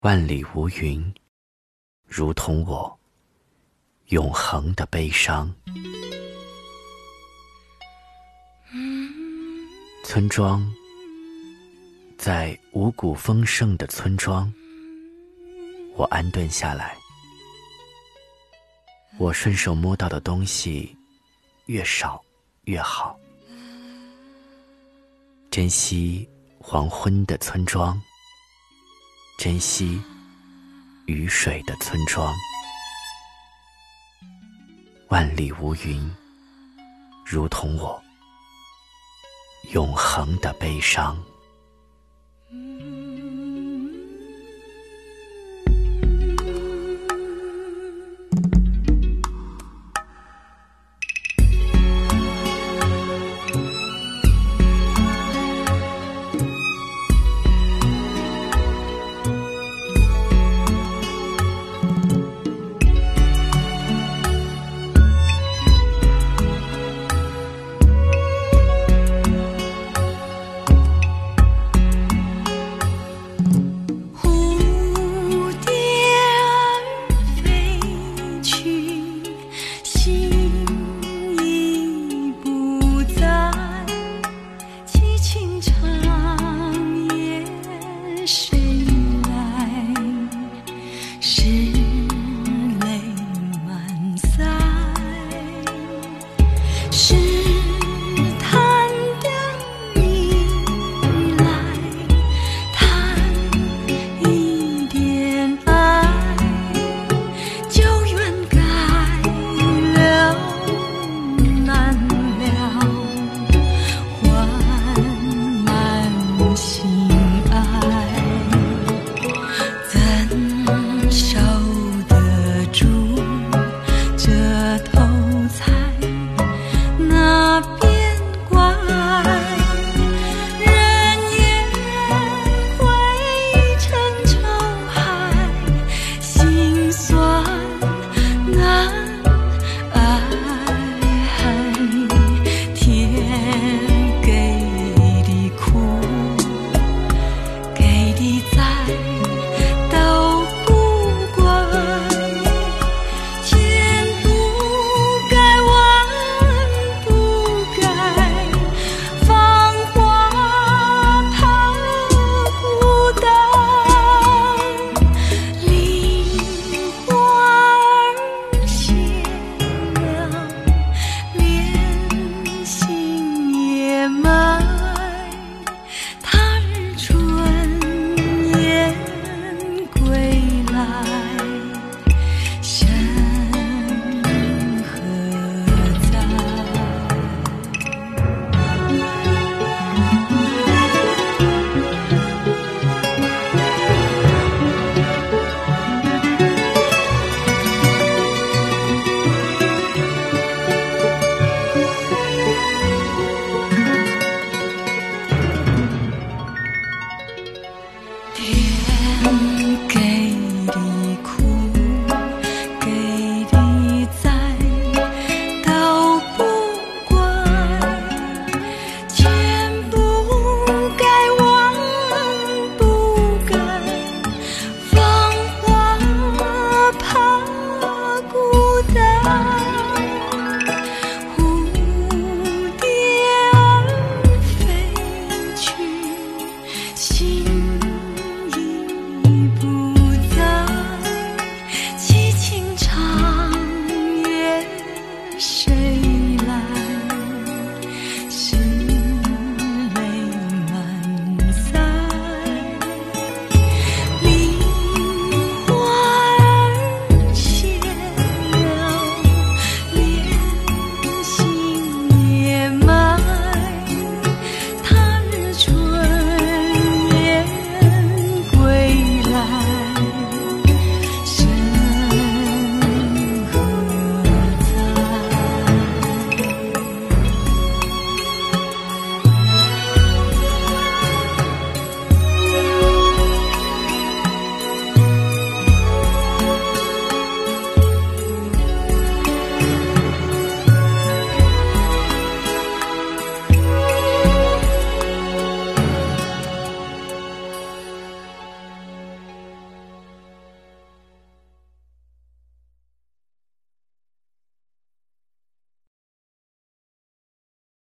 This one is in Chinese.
万里无云，如同我永恒的悲伤。村庄，在五谷丰盛的村庄，我安顿下来。我顺手摸到的东西越少越好。珍惜黄昏的村庄，珍惜雨水的村庄。万里无云，如同我永恒的悲伤。是